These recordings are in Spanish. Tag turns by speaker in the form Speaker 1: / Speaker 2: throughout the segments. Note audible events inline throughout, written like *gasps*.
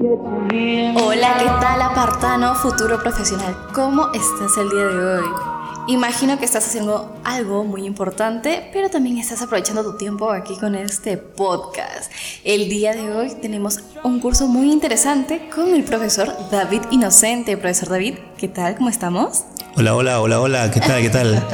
Speaker 1: Hola, ¿qué tal apartano futuro profesional? ¿Cómo estás el día de hoy? Imagino que estás haciendo algo muy importante, pero también estás aprovechando tu tiempo aquí con este podcast. El día de hoy tenemos un curso muy interesante con el profesor David Inocente. Profesor David, ¿qué tal? ¿Cómo estamos?
Speaker 2: Hola, hola, hola, hola, ¿qué tal? ¿Qué tal?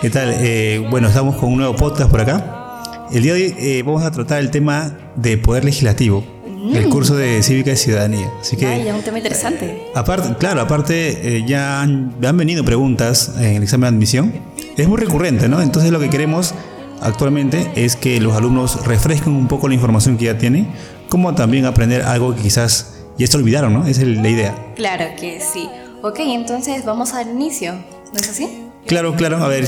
Speaker 2: ¿Qué tal? Eh, bueno, estamos con un nuevo podcast por acá. El día de hoy eh, vamos a tratar el tema de poder legislativo el curso de Cívica y Ciudadanía. Así que,
Speaker 1: un tema interesante.
Speaker 2: aparte, claro, aparte eh, ya han, han venido preguntas en el examen de admisión. Es muy recurrente, ¿no? Entonces lo que queremos actualmente es que los alumnos refresquen un poco la información que ya tienen, como también aprender algo que quizás ya se olvidaron, ¿no? Esa es la idea.
Speaker 1: Claro que sí. Ok, entonces vamos al inicio, ¿no es así?
Speaker 2: Claro, claro. A ver,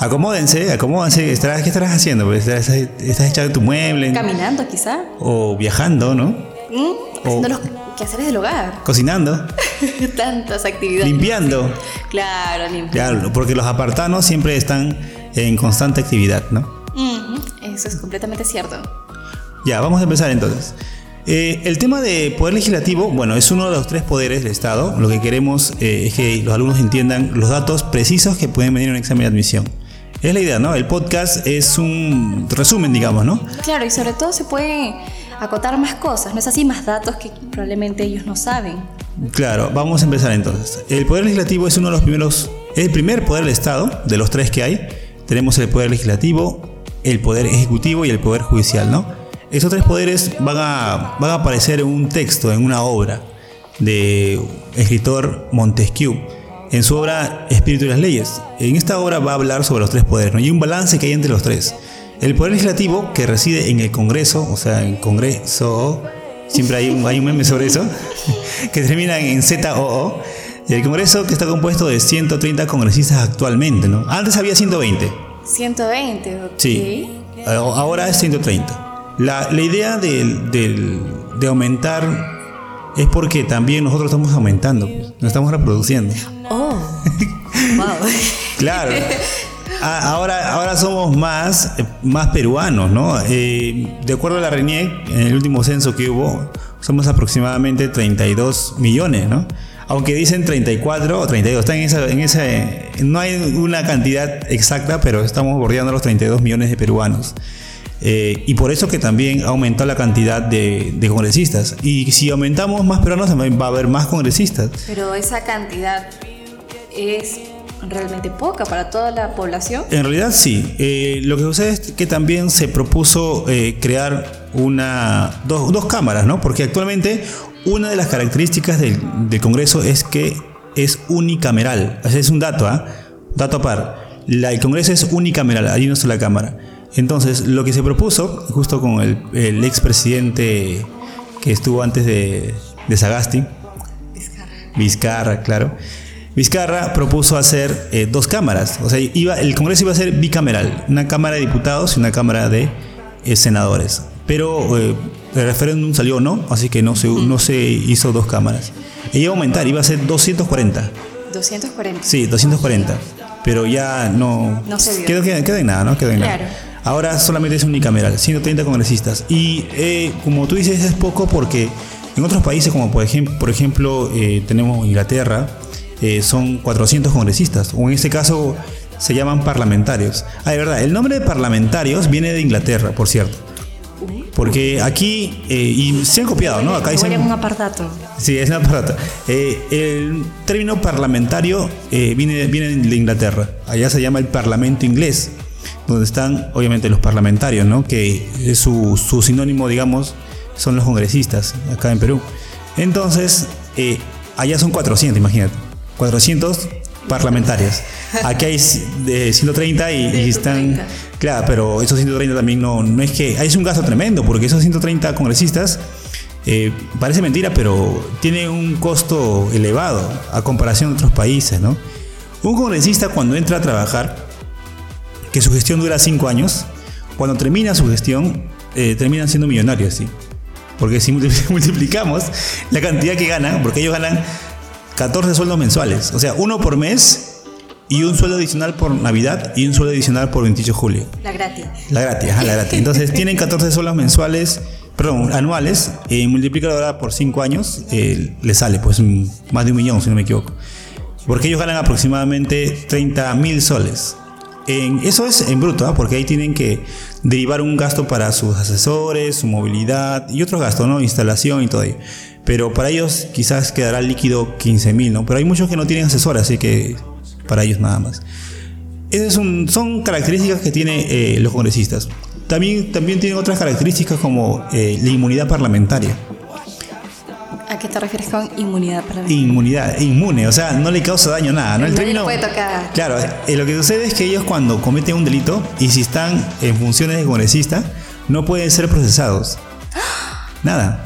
Speaker 2: acomódense, acomódense. Estarás- ¿Qué estarás haciendo? Pues, ¿Estás, estás echado en tu mueble?
Speaker 1: Caminando quizá.
Speaker 2: O viajando, ¿no?
Speaker 1: ¿Mm? Haciendo los quehaceres del hogar. *laughs*
Speaker 2: Cocinando,
Speaker 1: Tantas actividades.
Speaker 2: limpiando.
Speaker 1: Claro, limpiando.
Speaker 2: Claro, porque los apartanos siempre están en constante actividad, ¿no?
Speaker 1: Ujú, Eso es completamente cierto.
Speaker 2: Ya, vamos a empezar entonces. Eh, el tema de poder legislativo, bueno, es uno de los tres poderes del Estado. Lo que queremos eh, es que los alumnos entiendan los datos precisos que pueden venir en un examen de admisión. Es la idea, ¿no? El podcast es un resumen, digamos, ¿no?
Speaker 1: Claro, y sobre todo se puede acotar más cosas, ¿no es así? Más datos que probablemente ellos no saben.
Speaker 2: Claro, vamos a empezar entonces. El poder legislativo es uno de los primeros, es el primer poder del Estado, de los tres que hay. Tenemos el poder legislativo, el poder ejecutivo y el poder judicial, ¿no? Esos tres poderes van a, van a aparecer en un texto, en una obra de escritor Montesquieu, en su obra Espíritu y las leyes. En esta obra va a hablar sobre los tres poderes, ¿no? Y un balance que hay entre los tres. El poder legislativo, que reside en el Congreso, o sea, en Congreso, siempre hay un, hay un meme sobre eso, *laughs* que termina en ZOO. El Congreso que está compuesto de 130 congresistas actualmente, ¿no? Antes había 120.
Speaker 1: 120, ok.
Speaker 2: Sí. Ahora es 130. La, la idea del- del- de aumentar es porque también nosotros estamos aumentando, pues, nos estamos reproduciendo.
Speaker 1: Oh, wow. *laughs*
Speaker 2: Claro. A- Ahora, ahora somos más, más peruanos, ¿no? Eh, de acuerdo a la RENIEC, en el último censo que hubo, somos aproximadamente 32 millones, ¿no? Aunque dicen 34 o 32, está en esa, en esa, no hay una cantidad exacta, pero estamos bordeando los 32 millones de peruanos. Eh, y por eso que también ha aumentado la cantidad de, de congresistas. Y si aumentamos más peruanos, también va a haber más congresistas.
Speaker 1: Pero esa cantidad es realmente poca para toda la población.
Speaker 2: En realidad sí. Eh, lo que sucede es que también se propuso eh, crear una, dos, dos cámaras, ¿no? Porque actualmente una de las características del, del Congreso es que es unicameral. Es un dato, ¿ah? Dato a par. La- el Congreso es unicameral, hay una sola cámara. Entonces, lo que se propuso, justo con el, el expresidente que estuvo antes de, de Sagasti, Vizcarra, claro. Vizcarra propuso hacer eh, dos cámaras. O sea, iba, el Congreso iba a ser bicameral, una Cámara de Diputados y una Cámara de eh, Senadores. Pero eh, el referéndum salió no, así que no se, no se hizo dos cámaras. E iba a aumentar, iba a ser 240.
Speaker 1: 240.
Speaker 2: Sí, 240. Pero ya no.
Speaker 1: No se
Speaker 2: quedó- quedó en nada, ¿no? Quedó en
Speaker 1: Claro.
Speaker 2: nada. Ahora solamente es unicameral, 130 congresistas. Y eh, como tú dices, es poco porque en otros países, como por ejemplo, por ejemplo eh, tenemos Inglaterra, eh, son 400 congresistas. O en este caso se llaman parlamentarios. Ah, de verdad, el nombre de parlamentarios viene de Inglaterra, por cierto. Porque aquí, eh, y se han copiado, ¿no? Acá dicen.
Speaker 1: en un apartato.
Speaker 2: Sí, es una aparato. Eh, el término parlamentario eh, viene, viene de Inglaterra. Allá se llama el Parlamento inglés, donde están obviamente los parlamentarios, ¿no? Que es su, su sinónimo, digamos, son los congresistas acá en Perú. Entonces, eh, allá son 400, imagínate. 400 parlamentarios. Aquí hay de 130 y, y están...
Speaker 1: 130.
Speaker 2: Claro, pero esos 130 también no, no es que... Es un gasto tremendo, porque esos 130 congresistas eh, parece mentira, pero tiene un costo elevado a comparación de otros países, ¿no? Un congresista cuando entra a trabajar, que su gestión dura cinco años, cuando termina su gestión, eh, terminan siendo millonarios, ¿sí? Porque si multipli- *laughs* multiplicamos la cantidad que ganan, porque ellos ganan 14 sueldos mensuales, o sea, uno por mes y un sueldo adicional por Navidad y un sueldo adicional por 28 de julio.
Speaker 1: La gratis.
Speaker 2: La gratis, ajá, la gratis. Entonces *laughs* tienen 14 soles mensuales perdón, anuales, eh, multiplícalo ahora por 5 años, eh, le sale pues más de un millón, si no me equivoco. Porque ellos ganan aproximadamente 30 mil soles. Eso es en bruto, ¿ah? porque ahí tienen que derivar un gasto para sus asesores, su movilidad y otros gastos, ¿no? Instalación y todo ello. Pero para ellos quizás quedará líquido 15 mil, ¿no? Pero hay muchos que no tienen asesor, así que para ellos nada más. Esas son, son características que tienen eh, los congresistas. También, también tienen otras características como eh, la inmunidad parlamentaria.
Speaker 1: ¿A qué te refieres con inmunidad parlamentaria?
Speaker 2: Inmunidad, inmune, o sea, no le causa daño nada, ¿no?
Speaker 1: Nadie le puede tocar.
Speaker 2: Claro, eh, lo que sucede es que ellos cuando cometen un delito y si están en funciones de congresista, no pueden ser procesados. *gasps* Nada.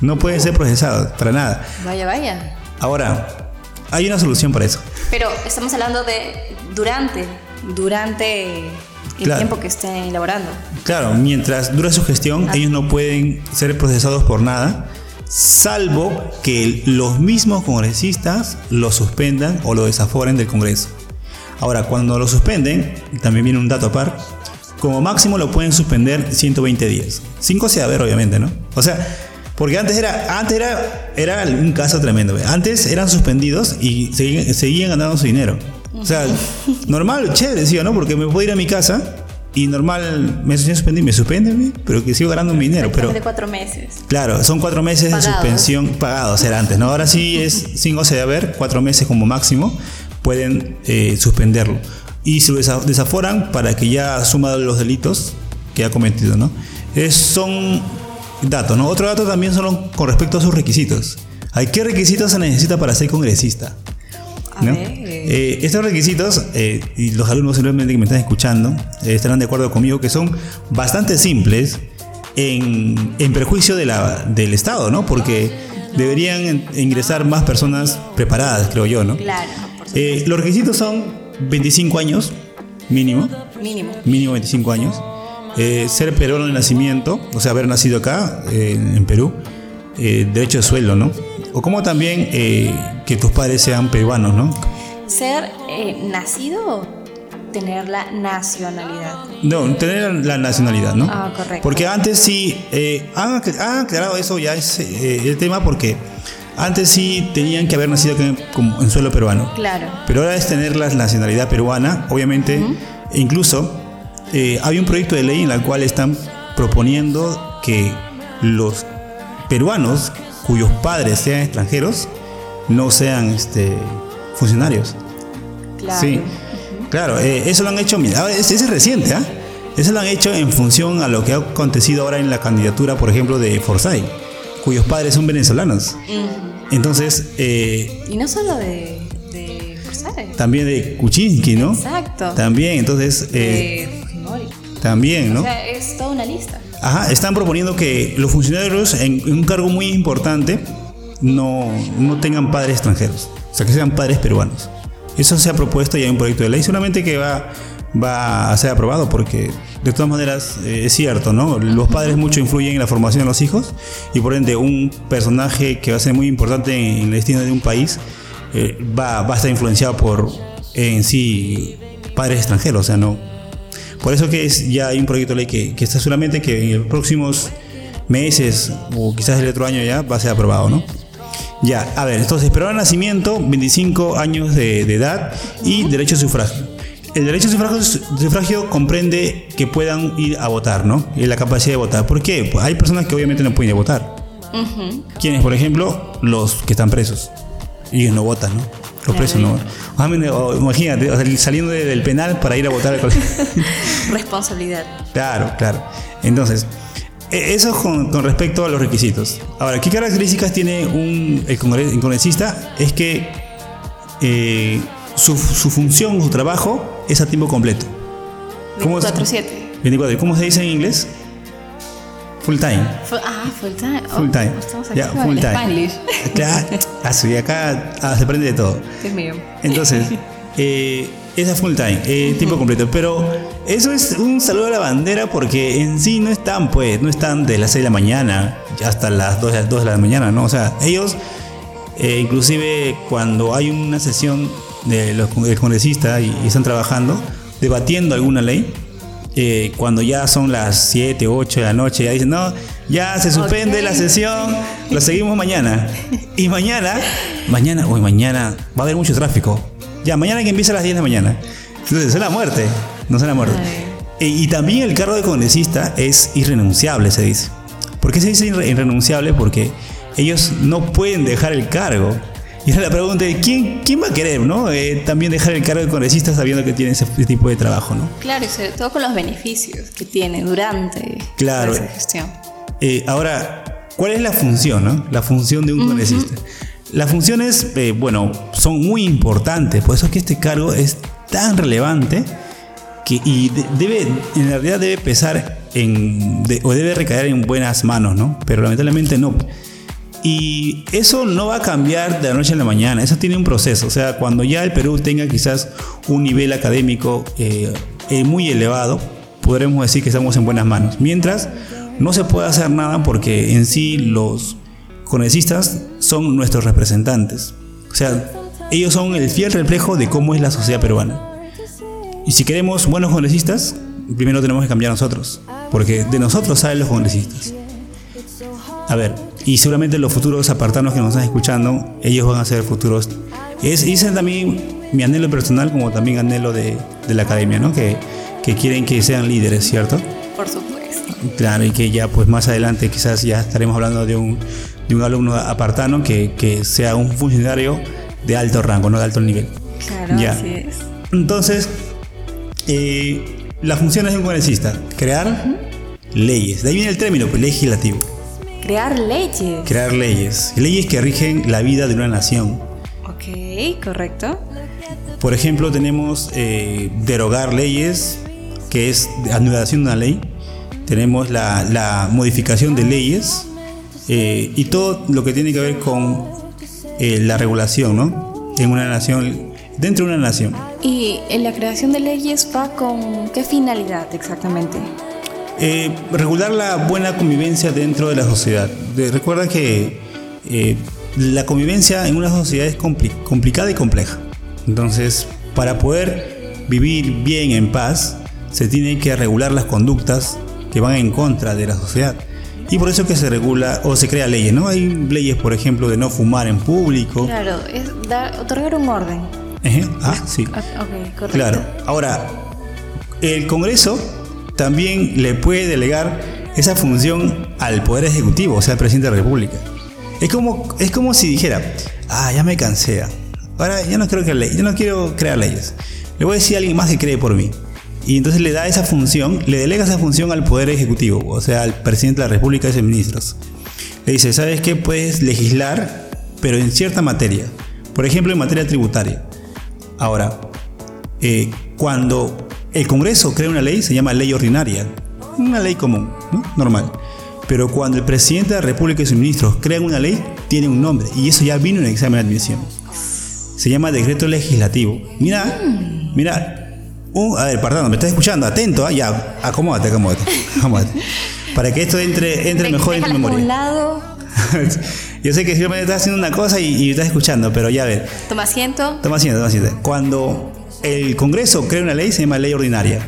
Speaker 2: No pueden ser procesados, para nada.
Speaker 1: Vaya, vaya.
Speaker 2: Ahora, hay una solución para eso.
Speaker 1: Pero estamos hablando de durante, durante el
Speaker 2: Claro.
Speaker 1: tiempo que estén elaborando.
Speaker 2: Claro, mientras dura su gestión,
Speaker 1: Ah.
Speaker 2: ellos no pueden ser procesados por nada, salvo que los mismos congresistas lo suspendan o lo desaforen del Congreso. Ahora, cuando lo suspenden, también viene un dato a par, como máximo lo pueden suspender 120 días. 5 se va a ver, obviamente, ¿no? O sea, porque antes era, antes era, era un caso tremendo. Antes eran suspendidos y seguían, seguían ganando su dinero. O sea, normal, chévere, sí o no, porque me puedo ir a mi casa y normal me suspenden, me suspenden, pero que sigo ganando mi dinero. Pero
Speaker 1: de cuatro meses.
Speaker 2: claro, son cuatro meses
Speaker 1: Pagados.
Speaker 2: de suspensión pagados, era antes, ¿no? Ahora sí es cinco se de haber, cuatro meses como máximo, pueden eh, suspenderlo. Y se lo desa- desaforan para que ya asuma los delitos que ha cometido, ¿no? Es, son datos, ¿no? Otro dato también son con respecto a sus requisitos. ¿A qué requisitos se necesita para ser congresista?
Speaker 1: A
Speaker 2: ¿no?
Speaker 1: ver.
Speaker 2: Eh, estos requisitos, eh, y los alumnos seguramente que me están escuchando, eh, estarán de acuerdo conmigo que son bastante simples en, en perjuicio de la, del Estado, ¿no? Porque deberían ingresar más personas preparadas, creo yo, ¿no?
Speaker 1: Claro,
Speaker 2: los requisitos son 25 años mínimo,
Speaker 1: Mínimo.
Speaker 2: mínimo 25 años, ser peruano de nacimiento, o sea, haber nacido acá, en Perú, derecho de sueldo, ¿no? O como también que tus padres sean peruanos, ¿no?
Speaker 1: Ser eh, nacido, tener la nacionalidad.
Speaker 2: No, tener la nacionalidad, ¿no?
Speaker 1: Ah, correcto.
Speaker 2: Porque antes sí, eh, han, han aclarado eso ya es eh, el tema porque antes sí tenían que haber nacido en, como en suelo peruano.
Speaker 1: Claro.
Speaker 2: Pero ahora es tener la nacionalidad peruana, obviamente. e incluso eh, hay un proyecto de ley en el cual están proponiendo que los peruanos cuyos padres sean extranjeros no sean este, funcionarios.
Speaker 1: Claro.
Speaker 2: Sí, claro, eh, eso lo han hecho, mira, ahora, ese es reciente, ¿ah? Eso lo han hecho en función a lo que ha acontecido ahora en la candidatura, por ejemplo, de Forsyth, cuyos padres son venezolanos. Entonces, eh,
Speaker 1: Y no solo de, de Forsyth.
Speaker 2: también de Kuczynski, ¿no?
Speaker 1: Exacto.
Speaker 2: También, entonces, eh,
Speaker 1: de Fujimori.
Speaker 2: también,
Speaker 1: O
Speaker 2: ¿no?
Speaker 1: sea, es toda una lista.
Speaker 2: Ajá, están proponiendo que los funcionarios en, en un cargo muy importante no, no tengan padres extranjeros, o sea, que sean padres peruanos. Eso se ha propuesto y hay un proyecto de ley, solamente que va, va a ser aprobado porque de todas maneras eh, es cierto, ¿no? Los padres mucho influyen en la formación de los hijos y por ende un personaje que va a ser muy importante en, el destino de un país eh, va, va a estar influenciado por en sí padres extranjeros, o sea, no, por eso que es, ya hay un proyecto de ley que, que está solamente que en los próximos meses o quizás el otro año ya va a ser aprobado, ¿no? Ya, a ver, entonces, pero nacimiento, 25 años de, de edad y derecho a sufragio. El derecho a sufragio, sufragio comprende que puedan ir a votar, ¿no? Y la capacidad de votar. ¿Por qué? Pues hay personas que obviamente no pueden ir a votar. ¿Quiénes? Por ejemplo, los que están presos. Ellos no votan, ¿no? Los presos no votan. Ah, o Imagínate, o sea, saliendo de- del penal para ir a votar al colegio. *laughs*
Speaker 1: Responsabilidad.
Speaker 2: Claro, claro. Entonces, e- eso con, con respecto a los requisitos. Ahora, ¿qué características tiene un, el, el congresista? Es que eh, su, su función, su trabajo es a tiempo completo. ¿Cómo es?
Speaker 1: 24-7.
Speaker 2: 24. ¿Cómo se dice en inglés? Full time.
Speaker 1: Ah, full time. Oh,
Speaker 2: Full time.
Speaker 1: Estamos aquí
Speaker 2: Ya, full time.
Speaker 1: Spanglish.
Speaker 2: Claro, ah, sí, acá ah, se aprende de todo.
Speaker 1: Dios mío.
Speaker 2: Entonces, eh, *laughs* esa full time, eh, tiempo completo. Pero eso es un saludo a la bandera porque en sí no están, pues, no están de las 6 de la mañana hasta las 2, de las 2 de la mañana, ¿no? O sea, ellos, eh, inclusive cuando hay una sesión de los, del congresista y, y están trabajando, debatiendo alguna ley, eh, cuando ya son las 7, 8 de la noche, ya dicen, no, Ya se suspende
Speaker 1: Ok.
Speaker 2: la sesión, lo seguimos mañana. Y mañana, mañana, hoy mañana va a haber mucho tráfico. Ya, mañana que empieza a las 10 de la mañana. Entonces, es la muerte, no es la muerte. E- Y también el cargo de congresista es irrenunciable, se dice. ¿Por qué se dice irre- irrenunciable? Porque ellos no pueden dejar el cargo. Y ahora la pregunta es, ¿quién, quién va a querer no? Eh, también dejar el cargo de congresista sabiendo que tiene ese tipo de trabajo? ¿no?
Speaker 1: Claro, y sobre todo con los beneficios que tiene durante
Speaker 2: Claro.
Speaker 1: esa gestión.
Speaker 2: Eh, ahora, ¿cuál es la función? no? La función de un congresista. Las funciones, eh, bueno, son muy importantes. Por eso es que este cargo es tan relevante y de- debe, en realidad debe pesar o debe recaer en buenas manos, ¿no? Pero lamentablemente no. Y eso no va a cambiar de la noche a la mañana, eso tiene un proceso. O sea, cuando ya el Perú tenga quizás un nivel académico eh, eh, muy elevado, podremos decir que estamos en buenas manos. Mientras, no se puede hacer nada porque en sí los congresistas son nuestros representantes. O sea, ellos son el fiel reflejo de cómo es la sociedad peruana. Y si queremos buenos congresistas, primero tenemos que cambiar nosotros, porque de nosotros salen los congresistas. A ver, y seguramente los futuros apartanos que nos están escuchando, ellos van a ser futuros. Es, es también mi anhelo personal, como también anhelo de, de la academia, ¿no? Que, que quieren que sean líderes, ¿cierto?
Speaker 1: Por supuesto.
Speaker 2: Claro, y que ya pues más adelante quizás ya estaremos hablando de un, de un alumno apartano que, que sea un funcionario de alto rango, no de alto nivel.
Speaker 1: Claro,
Speaker 2: Ya.
Speaker 1: así es.
Speaker 2: Entonces, eh, las funciones de un congresista, crear leyes. De ahí viene el término pues, legislativo.
Speaker 1: Crear leyes.
Speaker 2: Crear leyes. Leyes que rigen la vida de una nación.
Speaker 1: ok, correcto.
Speaker 2: Por ejemplo, tenemos eh, derogar leyes, que es anulación de una ley. Tenemos la, la modificación de leyes eh, y todo lo que tiene que ver con eh, la regulación, ¿no? En una nación, dentro de una nación.
Speaker 1: ¿Y en la creación de leyes va con qué finalidad exactamente?
Speaker 2: Eh, regular la buena convivencia dentro de la sociedad. De- recuerda que eh, la convivencia en una sociedad es compli- complicada y compleja. Entonces, para poder vivir bien en paz, se tienen que regular las conductas que van en contra de la sociedad. Y por eso que se regula o se crea leyes, ¿no? Hay leyes, por ejemplo, de no fumar en público.
Speaker 1: Claro, es dar, otorgar un orden.
Speaker 2: Ah, sí.
Speaker 1: Ah, Ok, correcto.
Speaker 2: Claro. Ahora, el Congreso también le puede delegar esa función al Poder Ejecutivo, o sea, al presidente de la República. Es como, es como si dijera, ah, ya me cansé. Ahora ya no quiero crear leyes, yo no quiero crear leyes. Le voy a decir a alguien más que cree por mí. Y entonces le da esa función, le delega esa función al Poder Ejecutivo, o sea, al presidente de la República y sus ministros. Le dice, ¿sabes qué? Puedes legislar, pero en cierta materia. Por ejemplo, en materia tributaria. Ahora, eh, cuando el Congreso crea una ley, se llama ley ordinaria, una ley común, ¿no? normal. Pero cuando el presidente de la República y sus ministros crean una ley, tiene un nombre, y eso ya vino en el examen de admisión. Se llama decreto legislativo. Mira, mira, un- a ver, perdón, me estás escuchando, atento, ah, ya, acomódate, acomódate, acomódate. Para que esto entre, entre mejor en tu
Speaker 1: por un
Speaker 2: memoria.
Speaker 1: lado, *laughs*
Speaker 2: Yo sé que simplemente estás haciendo una cosa y, y estás escuchando, pero ya a ver,
Speaker 1: toma asiento.
Speaker 2: Toma asiento, toma asiento. Cuando el Congreso crea una ley se llama ley ordinaria.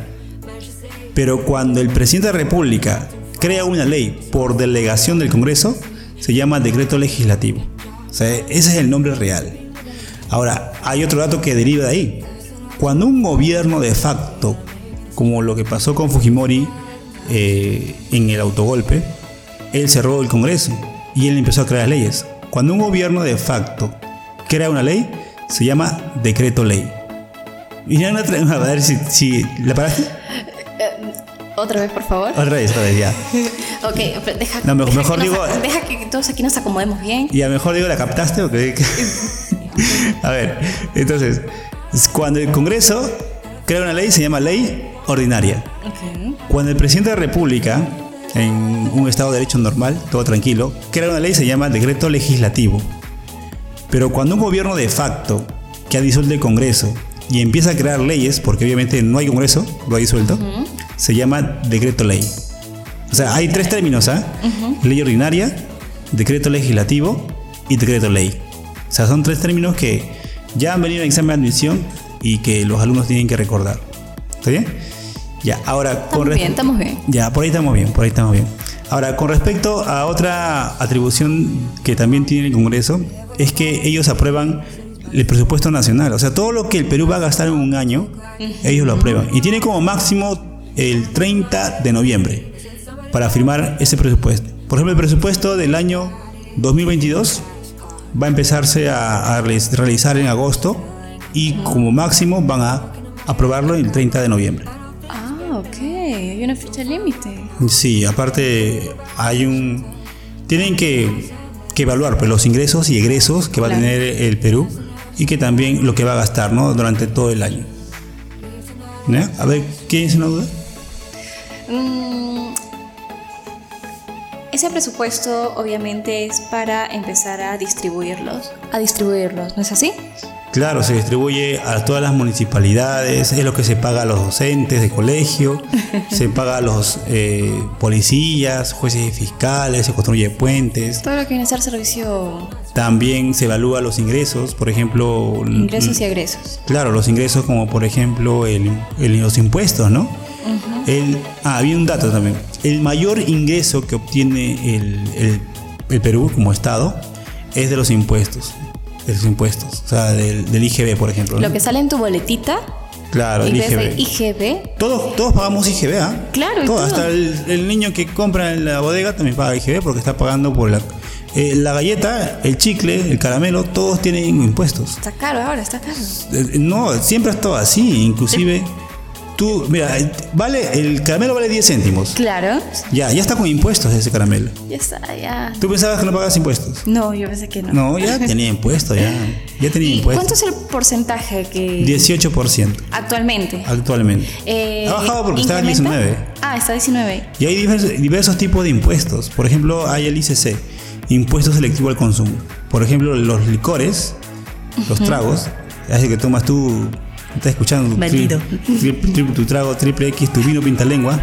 Speaker 2: Pero cuando el presidente de la República crea una ley por delegación del Congreso, se llama decreto legislativo. O sea, ese es el nombre real. Ahora, hay otro dato que deriva de ahí. Cuando un gobierno de facto, como lo que pasó con Fujimori eh, en el autogolpe, él cerró el Congreso y él empezó a crear leyes. Cuando un gobierno de facto crea una ley, se llama decreto ley. Tra- *laughs* a ver si, si ¿la paraste?
Speaker 1: Otra vez, por favor.
Speaker 2: Otra vez, otra vez, ya. *laughs*
Speaker 1: Ok, deja,
Speaker 2: No, me-
Speaker 1: deja
Speaker 2: mejor
Speaker 1: que
Speaker 2: digo-
Speaker 1: deja que todos aquí nos acomodemos bien.
Speaker 2: Y a lo mejor digo, ¿la captaste o qué? *laughs* a ver, entonces, cuando el Congreso crea una ley, se llama ley ordinaria.
Speaker 1: Ok.
Speaker 2: Cuando el presidente de la República, en un Estado de Derecho normal, todo tranquilo, crea una ley, se llama decreto legislativo. Pero cuando un gobierno de facto, que ha disuelto el Congreso, y empieza a crear leyes, porque obviamente no hay Congreso, lo ha disuelto, se llama decreto ley. O sea, hay tres términos, ¿ah? Ley ordinaria, decreto legislativo y decreto ley. O sea, son tres términos que ya han venido en examen de admisión y que los alumnos tienen que recordar. ¿Está bien? Ya, ahora
Speaker 1: Estamos bien, estamos bien.
Speaker 2: ya, por ahí estamos bien, por ahí estamos bien. Ahora, con respecto a otra atribución que también tiene el Congreso, es que ellos aprueban el presupuesto nacional. O sea, todo lo que el Perú va a gastar en un año, ellos lo aprueban. Y tiene como máximo el 30 de noviembre para firmar ese presupuesto. Por ejemplo, el presupuesto del año 2022 va a empezarse a, a realizar en agosto y como máximo van a aprobarlo el 30 de noviembre.
Speaker 1: Ah, ok. Hay una fecha límite.
Speaker 2: Sí, aparte hay un... Tienen que, que evaluar pues, los ingresos y egresos que va
Speaker 1: Claro.
Speaker 2: a tener el Perú y que también lo que va a gastar ¿no? durante todo el año. A ver, ¿quién es una duda?
Speaker 1: Mm, ese presupuesto obviamente es para empezar a distribuirlos. A distribuirlos, ¿no es así?
Speaker 2: Claro, se distribuye a todas las municipalidades, es lo que se paga a los docentes de colegio, *laughs* se paga a los eh, policías, jueces y fiscales, se construye puentes,
Speaker 1: Todo lo que viene a ser servicio,
Speaker 2: también se evalúa los ingresos, por ejemplo...
Speaker 1: ingresos y egresos.
Speaker 2: Claro, los ingresos como por ejemplo el, el- los impuestos, ¿no? El- ah, había un dato también. El mayor ingreso que obtiene el, el- el Perú como Estado es de los impuestos. De los impuestos. O sea, del, del IGB, por ejemplo. ¿no?
Speaker 1: Lo que sale en tu boletita,
Speaker 2: Claro, el IGB.
Speaker 1: IGB,
Speaker 2: Todos, todos pagamos IGB, ¿ah?
Speaker 1: Claro, y
Speaker 2: Todo,
Speaker 1: todo.
Speaker 2: Hasta el, el niño que compra en la bodega también paga IGB porque está pagando por la... eh, la galleta, el chicle, el caramelo, todos tienen impuestos.
Speaker 1: está caro ahora, está caro.
Speaker 2: Eh, No, siempre ha estado así. Inclusive, tú, mira, vale, el caramelo vale 10 céntimos.
Speaker 1: Claro,
Speaker 2: Ya, ya está con impuestos ese caramelo.
Speaker 1: ya está, ya.
Speaker 2: ¿Tú pensabas que no pagabas impuestos?
Speaker 1: No, yo pensé que no.
Speaker 2: No, ya *laughs* tenía impuestos, ya. Ya tenía
Speaker 1: ¿Y
Speaker 2: impuestos.
Speaker 1: ¿Cuánto es el porcentaje que
Speaker 2: 18%
Speaker 1: actualmente?
Speaker 2: actualmente.
Speaker 1: Eh,
Speaker 2: ha bajado porque estaba en
Speaker 1: incrementa?
Speaker 2: 19.
Speaker 1: Ah, está 19.
Speaker 2: Y hay diversos, diversos tipos de impuestos. Por ejemplo, hay el ICC, impuesto selectivo al consumo. Por ejemplo, los licores, los tragos, hace que tomas tú, estás escuchando tu, tri- tri- tri- tu trago triple X, tu vino pintalengua,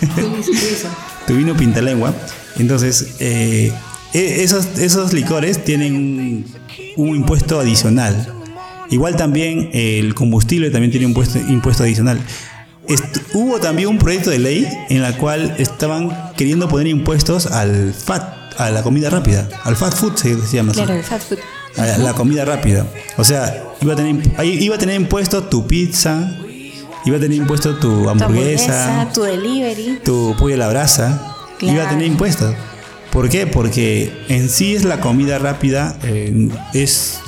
Speaker 2: *laughs* tu vino pintalengua. Entonces, eh, e- esos, esos licores tienen un, impuesto adicional. Igual también el combustible también tiene un impuesto, impuesto adicional. Est- hubo también un proyecto de ley en la cual estaban queriendo poner impuestos al FAT, a la comida rápida, al fast food se llama así
Speaker 1: Claro, el fast food.
Speaker 2: A la, la comida rápida. O sea, iba a tener, ahí iba a tener impuesto tu pizza, iba a tener impuesto tu
Speaker 1: Tu
Speaker 2: hamburguesa,
Speaker 1: tu delivery.
Speaker 2: tu pollo a la brasa, iba a tener impuestos. ¿Por qué? Porque en sí es la comida rápida, eh, es...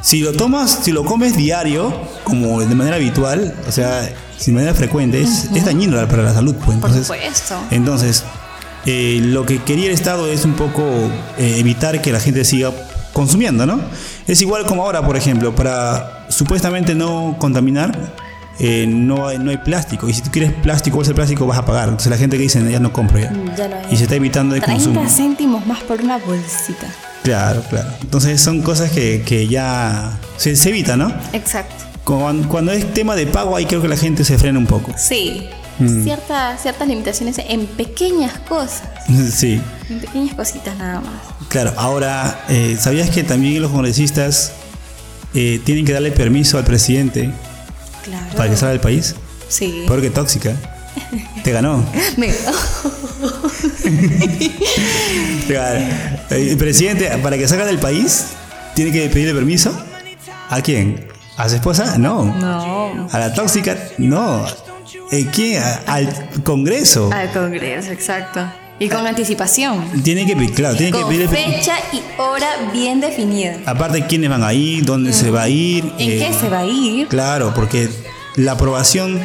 Speaker 2: Si lo tomas, si lo comes diario, como de manera habitual, o sea, de manera frecuente, es, es dañino para la salud. Pues.
Speaker 1: Por
Speaker 2: Entonces,
Speaker 1: supuesto.
Speaker 2: entonces, eh, lo que quería el Estado es un poco eh, evitar que la gente siga consumiendo, ¿no? Es igual como ahora, por ejemplo, para supuestamente no contaminar, eh, no, hay, no hay plástico. Y si tú quieres plástico, bolsa de plástico, vas a pagar. Entonces la gente que dice, ya no compro ya.
Speaker 1: Ya no.
Speaker 2: Y se está evitando el
Speaker 1: 30
Speaker 2: consumo.
Speaker 1: céntimos más por una bolsita.
Speaker 2: Claro, claro. Entonces son cosas que, que ya se, se evita, ¿no?
Speaker 1: Exacto.
Speaker 2: Cuando, cuando es tema de pago, ahí creo que la gente se frena un poco.
Speaker 1: Sí.
Speaker 2: Mm.
Speaker 1: Ciertas, ciertas limitaciones en pequeñas cosas.
Speaker 2: Sí.
Speaker 1: En pequeñas cositas nada más.
Speaker 2: Claro, ahora, eh, ¿sabías que también los congresistas eh, tienen que darle permiso al presidente
Speaker 1: Claro.
Speaker 2: para que salga del país?
Speaker 1: Sí.
Speaker 2: Peor que tóxica. Te ganó. *laughs*
Speaker 1: Me-
Speaker 2: Claro. El presidente, para que salga del país, tiene que pedirle permiso. ¿A quién? ¿A su esposa? No.
Speaker 1: No.
Speaker 2: ¿A la tóxica? No. ¿Eh, ¿Quién? Al Congreso.
Speaker 1: Al Congreso, exacto. Y con anticipación.
Speaker 2: Tiene que, pe- claro, tiene que
Speaker 1: Con
Speaker 2: permiso.
Speaker 1: fecha y hora bien definida.
Speaker 2: Aparte, quiénes van a ir, dónde se va a ir.
Speaker 1: ¿En
Speaker 2: eh,
Speaker 1: qué se va a ir?
Speaker 2: Claro, porque la aprobación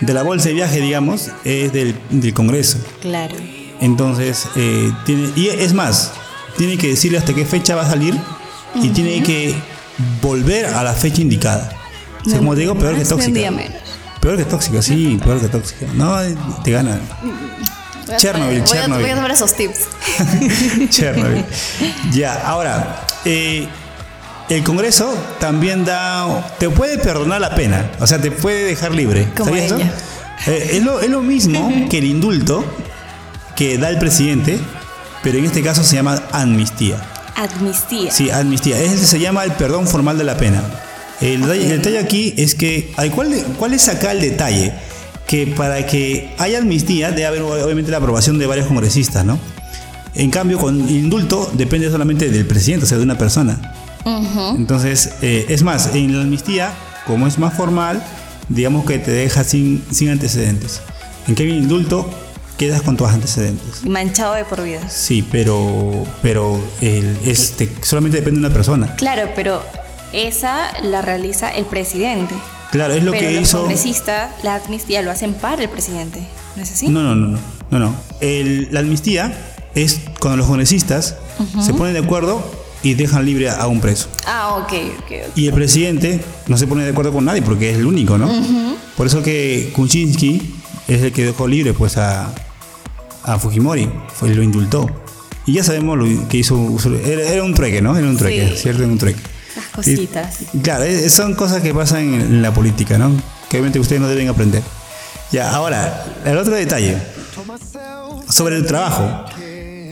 Speaker 2: de la bolsa de viaje, digamos, es del, del Congreso.
Speaker 1: Claro.
Speaker 2: Entonces, eh, tiene, y es más, tiene que decirle hasta qué fecha va a salir y tiene que volver a la fecha indicada. O sea, como digo, peor que
Speaker 1: un
Speaker 2: tóxica.
Speaker 1: día menos.
Speaker 2: Peor que tóxica, sí, peor que tóxica. No, te gana.
Speaker 1: Voy
Speaker 2: Chernobyl,
Speaker 1: voy a-
Speaker 2: Chernobyl.
Speaker 1: Voy a tomar esos tips. *laughs*
Speaker 2: Chernobyl. Ya, ahora, eh, el Congreso también da, te puede perdonar la pena, o sea, te puede dejar libre.
Speaker 1: Como
Speaker 2: ¿Sabías eso? Eh, es, lo, es lo mismo *laughs* que el indulto que da el presidente, pero en este caso se llama amnistía.
Speaker 1: Amnistía.
Speaker 2: Sí, amnistía. Es, se llama el perdón formal de la pena. El, detalle- el detalle aquí es que, ¿cuál, ¿cuál es acá el detalle? que para que haya amnistía debe haber obviamente la aprobación de varios congresistas, ¿no? En cambio, con indulto depende solamente del presidente, o sea, de una persona. Entonces, eh, es más, en la amnistía, como es más formal, digamos que te deja sin, sin antecedentes. En cambio, en indulto quedas con tus antecedentes.
Speaker 1: Manchado de por vida.
Speaker 2: Sí, pero, pero el, este, solamente depende de una persona.
Speaker 1: Claro, pero esa la realiza el presidente.
Speaker 2: Claro, es lo
Speaker 1: pero
Speaker 2: que
Speaker 1: los
Speaker 2: hizo.
Speaker 1: congresistas, la amnistía lo hacen para el presidente. ¿No es así?
Speaker 2: No, no, no, no. no, no. El- la amnistía es cuando los congresistas se ponen de acuerdo y dejan libre a un preso.
Speaker 1: Ah, ok, ok.
Speaker 2: Y el presidente no se pone de acuerdo con nadie porque es el único, ¿no? Por eso que Kuczynski es el que dejó libre pues a, a Fujimori, fue lo indultó. Y ya sabemos lo que hizo, era, era un trueque, ¿no? Era un trueque,
Speaker 1: Sí.
Speaker 2: ¿cierto? Era un trueque.
Speaker 1: Las cositas.
Speaker 2: Y, claro, son cosas que pasan en la política, ¿no? Que obviamente ustedes no deben aprender. Ya, ahora, el otro detalle. Sobre el trabajo.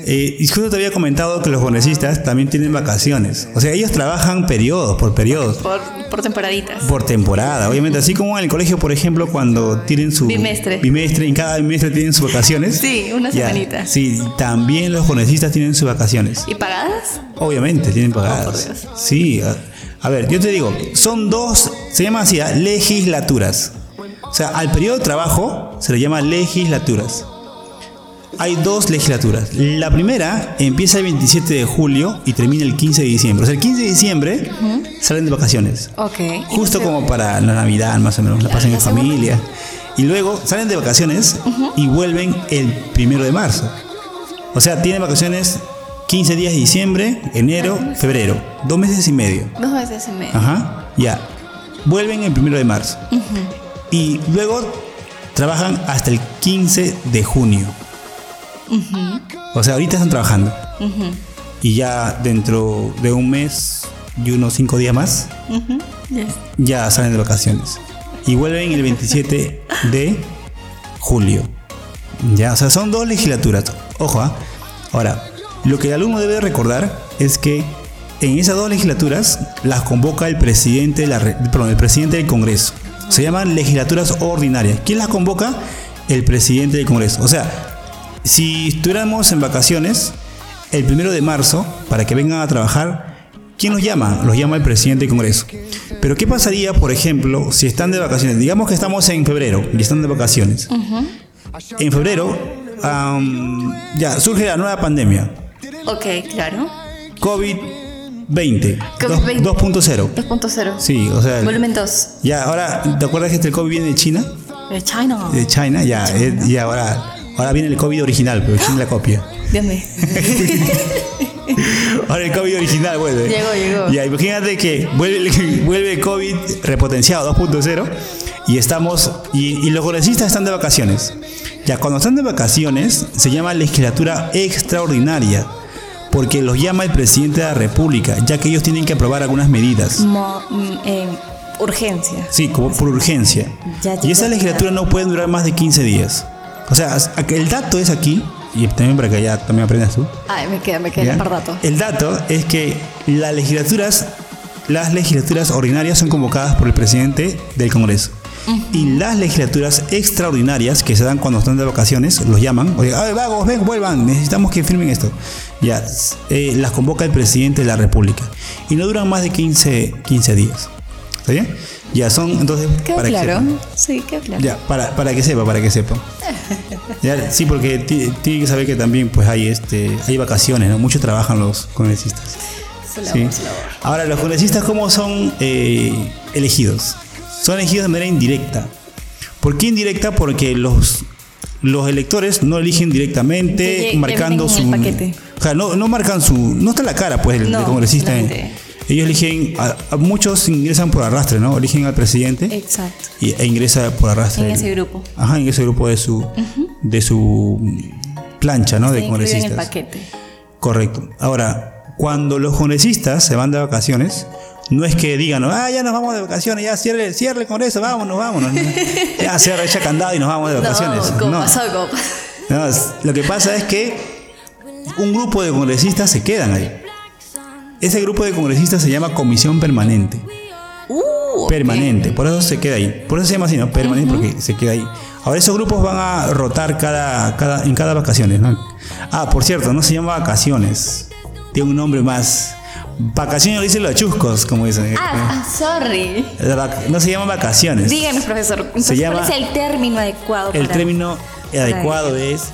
Speaker 2: Eh, y justo te había comentado que los congresistas también tienen vacaciones. O sea, ellos trabajan periodos, por periodos,
Speaker 1: Por, por temporaditas.
Speaker 2: por temporada. Obviamente, así como en el colegio, por ejemplo, cuando tienen su
Speaker 1: Bimestre.
Speaker 2: bimestre, en cada bimestre tienen sus vacaciones.
Speaker 1: Sí, una
Speaker 2: Ya,
Speaker 1: semanita.
Speaker 2: Sí, también los congresistas tienen sus vacaciones.
Speaker 1: ¿Y pagadas?
Speaker 2: Obviamente, tienen
Speaker 1: Oh, por
Speaker 2: pagadas.
Speaker 1: Dios.
Speaker 2: sí, a, a ver, yo te digo, son dos, se llaman así, ¿ah? legislaturas. O sea, al periodo de trabajo se le llama legislaturas. Hay dos legislaturas. La primera empieza el 27 de julio y termina el 15 de diciembre. O sea, el 15 de diciembre salen de vacaciones.
Speaker 1: Ok.
Speaker 2: Justo como para la Navidad, más o menos, la pasan en
Speaker 1: segunda.
Speaker 2: familia. Y luego salen de vacaciones y vuelven el primero de marzo. O sea, tienen vacaciones 15 días de diciembre, enero, febrero. Dos meses y medio.
Speaker 1: Dos veces en medio.
Speaker 2: Ajá, ya. Vuelven el primero de marzo. Y luego trabajan hasta el 15 de junio. O sea, ahorita están trabajando. Y ya dentro de un mes y unos cinco días más,
Speaker 1: Yes.
Speaker 2: ya salen de vacaciones. Y vuelven el 27 de julio. Ya, o sea, son dos legislaturas. Ojo, ¿ah? Ahora, lo que el alumno debe recordar es que en esas dos legislaturas las convoca el presidente, de la, perdón, el presidente del Congreso. Se llaman legislaturas ordinarias. ¿Quién las convoca? El presidente del Congreso. O sea, si estuviéramos en vacaciones, el primero de marzo, para que vengan a trabajar, ¿quién los llama? Los llama el presidente del Congreso. Pero ¿qué pasaría, por ejemplo, si están de vacaciones? Digamos que estamos en febrero y están de vacaciones. En febrero, am, ya, surge la nueva pandemia.
Speaker 1: Ok, claro.
Speaker 2: COVID-20.
Speaker 1: COVID-20.
Speaker 2: 2.0.
Speaker 1: 2.0.
Speaker 2: Sí, o sea,
Speaker 1: Volumen 2.
Speaker 2: ya, ahora, ¿te acuerdas que este COVID viene de China?
Speaker 1: De China.
Speaker 2: De China, ya, eh, y ahora, ahora viene el COVID original, pero China la copia.
Speaker 1: Dios mío. *laughs*
Speaker 2: Ahora el COVID original vuelve.
Speaker 1: Llegó, llegó.
Speaker 2: Ya, imagínate que vuelve, *laughs* vuelve el COVID repotenciado 2.0 y estamos y, y los congresistas están de vacaciones. Ya cuando están de vacaciones se llama legislatura extraordinaria porque los llama el presidente de la República, ya que ellos tienen que aprobar algunas medidas.
Speaker 1: Mo- mm, eh, urgencia.
Speaker 2: Sí, como por urgencia.
Speaker 1: Ya
Speaker 2: Y esa legislatura no puede durar más de 15 días. O sea, el dato es aquí, y también para que ya también aprendas tú.
Speaker 1: Ay, me queda, me queda
Speaker 2: ¿Ya?
Speaker 1: el rato.
Speaker 2: El dato es que las legislaturas, las legislaturas ordinarias son convocadas por el presidente del Congreso. Y las legislaturas extraordinarias que se dan cuando están de vacaciones, los llaman, oye, "Ay, vagos, ven, vuelvan, necesitamos que firmen esto. Ya, eh, las convoca el presidente de la República. Y no duran más de 15, 15 días. ¿Está bien? Ya son, entonces,
Speaker 1: Quedó
Speaker 2: para
Speaker 1: claro. Sí, quedó claro.
Speaker 2: Ya, para, para que sepa, para que sepa. Ya, sí, porque ti- tiene que saber que también pues hay este hay vacaciones, ¿no? Muchos trabajan los congresistas.
Speaker 1: Su labor,
Speaker 2: Sí.
Speaker 1: su labor.
Speaker 2: Ahora, los congresistas, ¿cómo son eh, elegidos? Son elegidos de manera indirecta. ¿Por qué indirecta? Porque los, los electores no eligen directamente, marcando su.
Speaker 1: el.
Speaker 2: O sea, no, no marcan su. No está la cara, pues, del,
Speaker 1: No,
Speaker 2: congresista. eh. Ellos eligen. A, a muchos ingresan por arrastre, ¿no? Eligen al presidente
Speaker 1: Exacto.
Speaker 2: y, e ingresa por arrastre.
Speaker 1: En
Speaker 2: el-
Speaker 1: ese grupo.
Speaker 2: Ajá, en ese grupo de su, de su plancha, ¿no? De
Speaker 1: incluido en el
Speaker 2: congresistas.
Speaker 1: paquete.
Speaker 2: Correcto. Ahora, cuando los congresistas se van de vacaciones, no es que digan, ah, ya nos vamos de vacaciones, ya cierre, cierre el Congreso, vámonos, vámonos. *laughs* ya cierra, echa candado y nos vamos de vacaciones.
Speaker 1: No, como
Speaker 2: No.
Speaker 1: pasó, como.
Speaker 2: No, lo que pasa es que un grupo de congresistas se quedan ahí. Ese grupo de congresistas se llama comisión permanente.
Speaker 1: Uh,
Speaker 2: permanente. Por eso se queda ahí. Por eso se llama así, ¿no? Permanente porque se queda ahí. Ahora esos grupos van a rotar cada, cada, en cada vacaciones, ¿no? Ah, por cierto, no se llama vacaciones. Tiene un nombre más. Vacaciones lo dicen los chuscos, como dicen.
Speaker 1: Ah, ah, sorry.
Speaker 2: No se llama vacaciones.
Speaker 1: Díganos, profesor. entonces,
Speaker 2: llama-
Speaker 1: ¿Cuál es el término adecuado?
Speaker 2: El
Speaker 1: para-
Speaker 2: término adecuado es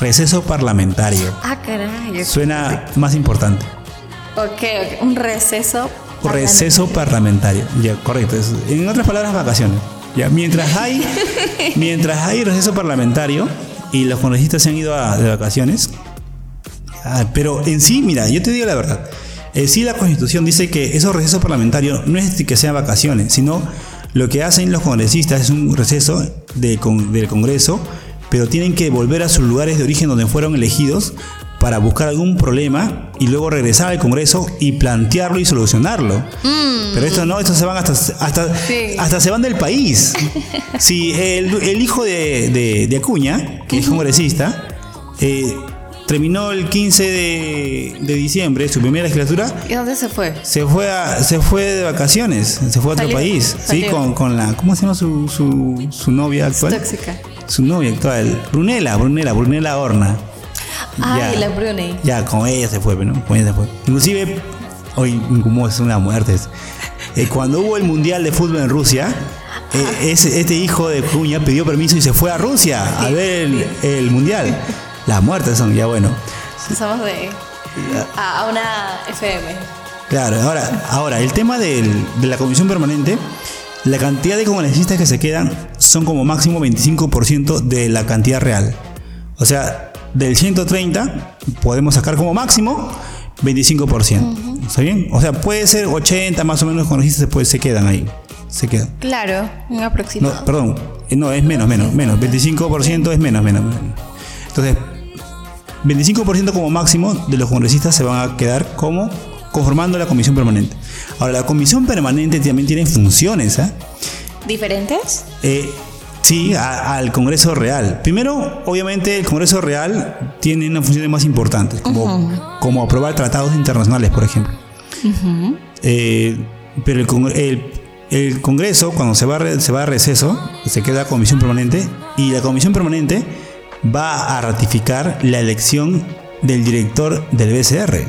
Speaker 2: receso parlamentario.
Speaker 1: Ah, caray.
Speaker 2: Suena más importante.
Speaker 1: Ok, ok. Un receso.
Speaker 2: Receso parlamentario. Ya, correcto. En otras palabras, vacaciones. Ya, mientras hay, *laughs* mientras hay receso parlamentario y los congresistas se han ido a- de vacaciones. ah, pero en sí, mira, yo te digo la verdad. En sí, la Constitución dice que esos recesos parlamentarios no es que sean vacaciones, sino lo que hacen los congresistas es un receso de con- del Congreso, pero tienen que volver a sus lugares de origen donde fueron elegidos para buscar algún problema y luego regresar al Congreso y plantearlo y solucionarlo. Pero esto no, estos se van hasta, hasta,
Speaker 1: Sí.
Speaker 2: hasta se van del país. *laughs* Si el, el hijo de, de- de Acuña, que es congresista, eh, terminó el 15 de, de diciembre su primera legislatura,
Speaker 1: ¿Y dónde se fue?
Speaker 2: se fue a- se fue de vacaciones, se fue a otro
Speaker 1: Salió,
Speaker 2: país, sí, con, con la, ¿cómo se llama su, su, su novia actual?
Speaker 1: Tóxica.
Speaker 2: Su novia actual, Brunella, Brunella, Brunella Horna.
Speaker 1: Ay, la Brunei.
Speaker 2: Ya, con ella se fue, ¿no? Con ella se fue. Inclusive, hoy como es una muerte. eh, cuando hubo el Mundial de Fútbol en Rusia, eh, ese- este hijo de Cuña pidió permiso y se fue a Rusia a ver el, el Mundial. Las muertes son, ya bueno.
Speaker 1: Pasamos de. A, a una FM.
Speaker 2: Claro, ahora, ahora el tema del- de la comisión permanente, la cantidad de congresistas que se quedan son como máximo 25% de la cantidad real. O sea, del 130 podemos sacar como máximo 25%. ¿Está bien? O sea, puede ser 80 más o menos congresistas se, puede- se quedan ahí. Se quedan.
Speaker 1: Claro, un aproximado.
Speaker 2: No, perdón, eh, no, es menos, menos, menos. 25% es menos, menos. menos. Entonces, 25% como máximo de los congresistas se van a quedar como conformando la comisión permanente. Ahora, la comisión permanente también tiene funciones, ¿ah?
Speaker 1: ¿Diferentes?
Speaker 2: Eh, sí, a- al Congreso Real. Primero, obviamente, el Congreso Real tiene unas funciones más importantes, como, como aprobar tratados internacionales, por ejemplo. Eh, pero el, el- el Congreso, cuando se va, se va a receso, se queda comisión permanente y la comisión permanente va a ratificar la elección del director del BCR.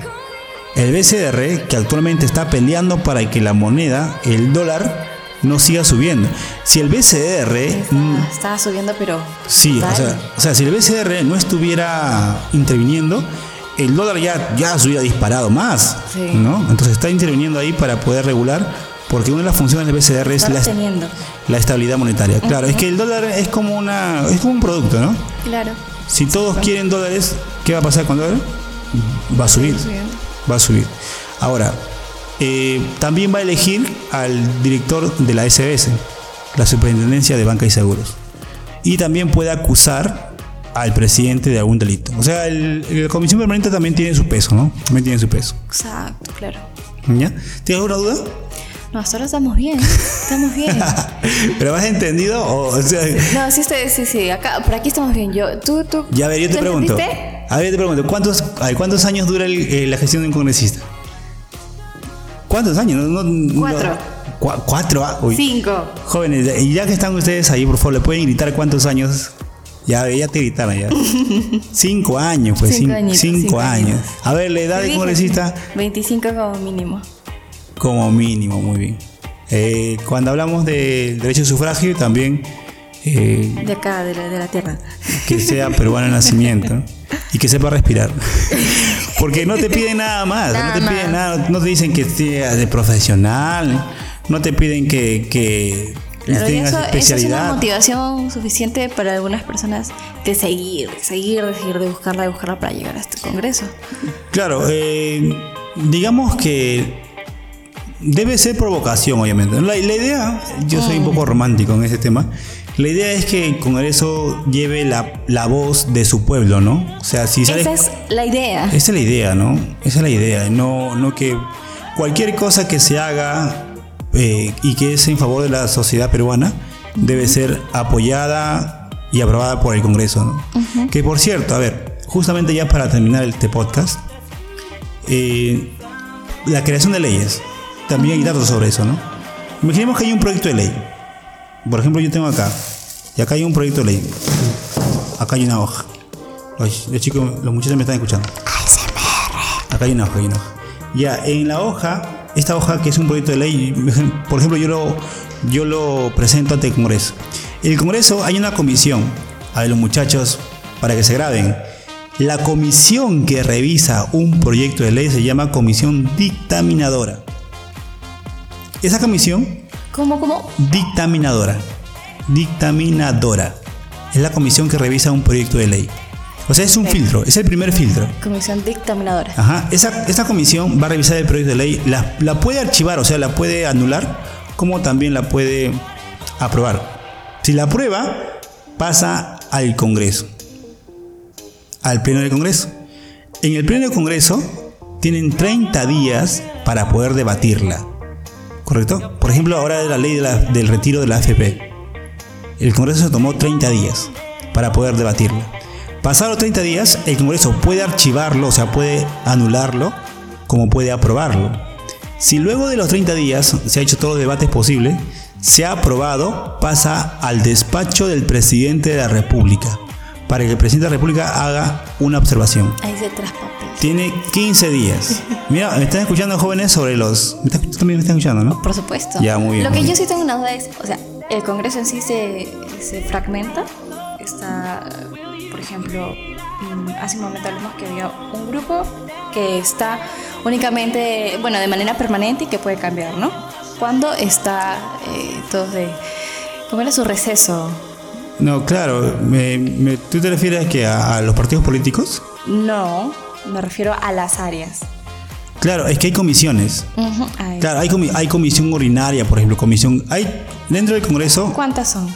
Speaker 2: El BCR, que actualmente está peleando para que la moneda, el dólar, no siga subiendo. Si el BCR
Speaker 1: estaba subiendo, pero.
Speaker 2: Sí, o sea, o sea, si el BCR no estuviera interviniendo, el dólar ya, ya se hubiera disparado más,
Speaker 1: Sí.
Speaker 2: ¿no? Entonces está interviniendo ahí para poder regular, porque una de las funciones del BCR es la, estabilidad monetaria. Claro, es que el dólar es como una, es como un producto, ¿no?
Speaker 1: Claro.
Speaker 2: Si todos quieren dólares, ¿qué va a pasar con dólares? Va a subir, va a subir. Ahora, eh, también va a elegir al director de la SBS, la Superintendencia de Banca y Seguros. Y también puede acusar al presidente de algún delito. O sea, la Comisión Permanente también tiene su peso, ¿no? También tiene su peso.
Speaker 1: Exacto, claro.
Speaker 2: ¿Ya? ¿Tienes alguna duda?
Speaker 1: No, ahora estamos bien. Estamos bien. *laughs*
Speaker 2: ¿Pero has entendido? O, o sea,
Speaker 1: No, sí, estoy- sí, sí. Acá, por aquí estamos bien. Yo, tú, tú.
Speaker 2: ya a ver, yo te
Speaker 1: ¿tú
Speaker 2: pregunto.
Speaker 1: entendiste?
Speaker 2: A ver, te pregunto, ¿cuántos, a ver, ¿cuántos años dura el- eh, la gestión de un congresista? ¿Cuántos años? No- no- no-
Speaker 1: Cuatro.
Speaker 2: Cua- ¿Cuatro? ah, uy.
Speaker 1: Cinco.
Speaker 2: Jóvenes, y ya que están ustedes ahí, por favor, ¿le pueden gritar cuántos años? Ya, ya te gritaron ya. *laughs* cinco años, pues.
Speaker 1: Cinco
Speaker 2: cin-
Speaker 1: añitos,
Speaker 2: cinco,
Speaker 1: cinco
Speaker 2: años.
Speaker 1: años.
Speaker 2: A ver, la edad de congresista,
Speaker 1: 25 como mínimo.
Speaker 2: como mínimo, muy bien. Eh, cuando hablamos de derecho de sufragio, también eh,
Speaker 1: De acá, de la, de la tierra.
Speaker 2: que sea peruano de nacimiento *laughs* y que sepa respirar. *laughs* Porque no te piden nada más,
Speaker 1: Nada
Speaker 2: no te
Speaker 1: más.
Speaker 2: piden nada, no te dicen que seas de profesional, no te piden que, que
Speaker 1: Claro, y eso, eso es una motivación suficiente para algunas personas de seguir, de seguir, de seguir, de buscarla, de buscarla para llegar a este congreso.
Speaker 2: Claro, eh, digamos que debe ser provocación, obviamente. La, la idea, yo soy
Speaker 1: Mm.
Speaker 2: un poco romántico en ese tema. La idea es que el Congreso lleve la, la voz de su pueblo, ¿no? O sea, si.
Speaker 1: Esa es la idea.
Speaker 2: Esa es la idea, ¿no? Esa es la idea. No, no que cualquier cosa que se haga eh, y que es en favor de la sociedad peruana debe ser apoyada y aprobada por el Congreso, ¿no? Que por cierto, a ver, justamente ya para terminar este podcast, eh, la creación de leyes, también hay datos sobre eso, ¿no? Imaginemos que hay un proyecto de ley. Por ejemplo, yo tengo acá. Y acá hay un proyecto de ley. Acá hay una hoja. Los, los chicos, los muchachos me están escuchando. Acá hay una hoja, hay una hoja. Ya, en la hoja, esta hoja que es un proyecto de ley, *laughs* por ejemplo, yo lo, yo lo presento ante el Congreso. En el Congreso hay una comisión, a los muchachos, para que se graben. La comisión que revisa un proyecto de ley se llama comisión dictaminadora. Esa comisión,
Speaker 1: ¿Cómo, cómo?
Speaker 2: dictaminadora, dictaminadora, es la comisión que revisa un proyecto de ley. O sea, es un filtro, es el primer filtro.
Speaker 1: Comisión dictaminadora.
Speaker 2: Ajá, esa, esa comisión va a revisar el proyecto de ley, la, la puede archivar, o sea, la puede anular, como también la puede aprobar. Si la aprueba, pasa al Congreso, al Pleno del Congreso. En el Pleno del Congreso tienen 30 días para poder debatirla, ¿correcto? Por ejemplo, ahora de la ley del retiro de la AFP. El Congreso se tomó 30 días para poder debatirla. Pasados los 30 días, el Congreso puede archivarlo, o sea, puede anularlo, como puede aprobarlo. Si luego de los 30 días se ha hecho todos los debates posibles, se ha aprobado, pasa al despacho del presidente de la República, para que el presidente de la República haga una observación.
Speaker 1: Ahí se traspapel.
Speaker 2: Tiene 15 días. Mira, me están escuchando jóvenes sobre los... ¿me estás- también me estás escuchando, ¿no?
Speaker 1: Por supuesto.
Speaker 2: Ya, muy bien,
Speaker 1: Lo que
Speaker 2: bien.
Speaker 1: yo sí tengo una duda es, o sea, el Congreso en sí se, se fragmenta. Está, por ejemplo, mm, hace un momento hablamos que había un grupo que está únicamente, bueno, de manera permanente y que puede cambiar, ¿no? Cuando está eh, todos de, ¿cómo era su receso?
Speaker 2: No, claro. me- me- ¿Tú te refieres que a, a los partidos políticos?
Speaker 1: No, me refiero a las áreas.
Speaker 2: Claro, es que hay comisiones. Claro, hay, comi- hay comisión ordinaria, por ejemplo, comisión... Hay dentro del Congreso,
Speaker 1: ¿Cuántas son?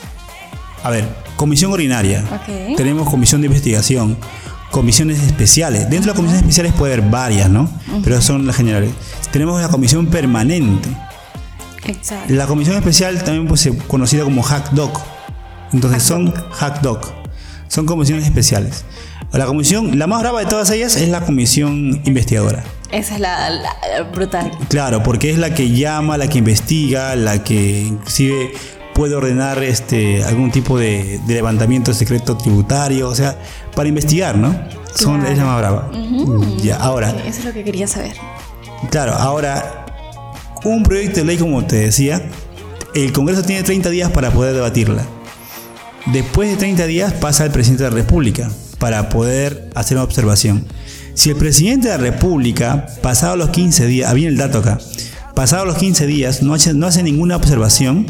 Speaker 2: a ver, comisión ordinaria.
Speaker 1: Ok.
Speaker 2: Tenemos comisión de investigación, comisiones especiales. Dentro de las comisiones especiales puede haber varias, ¿no? Pero son las generales. Tenemos la comisión permanente.
Speaker 1: Exacto.
Speaker 2: La comisión especial también pues, conocida como HackDoc. Entonces son HackDoc. Son comisiones especiales. La comisión, la más brava de todas ellas es la comisión investigadora.
Speaker 1: Esa es la, la- la brutal.
Speaker 2: Claro, porque es la que llama, la que investiga, la que inclusive puede ordenar este algún tipo de, de levantamiento secreto tributario, o sea, para investigar, ¿no? Son,
Speaker 1: Claro.
Speaker 2: es la más brava. Ya, ahora,
Speaker 1: Eso es lo que quería saber.
Speaker 2: Claro, ahora, un proyecto de ley, como te decía, el Congreso tiene 30 días para poder debatirla. Después de 30 días pasa al presidente de la República para poder hacer una observación. Si el presidente de la República, pasados los 15 días, ah, el dato acá, pasados los 15 días no hace, no hace ninguna observación,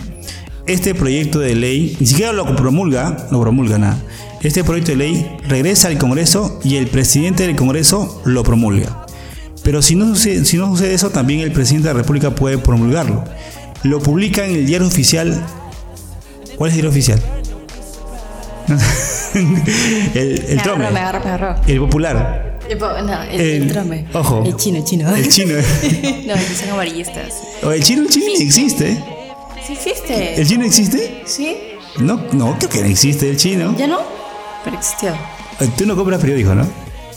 Speaker 2: este proyecto de ley, ni siquiera lo promulga, no promulga nada, este proyecto de ley regresa al Congreso y el presidente del Congreso lo promulga. Pero si no, sucede, si no sucede eso, también el presidente de la República puede promulgarlo. Lo publica en el diario oficial. ¿Cuál es el diario oficial? *laughs* el el
Speaker 1: me
Speaker 2: Trome.
Speaker 1: agarró, me agarró, me agarró.
Speaker 2: El popular.
Speaker 1: El po- No, el,
Speaker 2: El-
Speaker 1: trome.
Speaker 2: ojo.
Speaker 1: El chino, *laughs* *laughs* el chino.
Speaker 2: El chino.
Speaker 1: no, son amarillistas.
Speaker 2: O el chino, el chino ni existe.
Speaker 1: Sí existe.
Speaker 2: ¿El chino existe?
Speaker 1: ¿Sí?
Speaker 2: No, no, creo que no existe el chino.
Speaker 1: ¿Ya no? Pero existió.
Speaker 2: Tú no compras periódico, ¿no?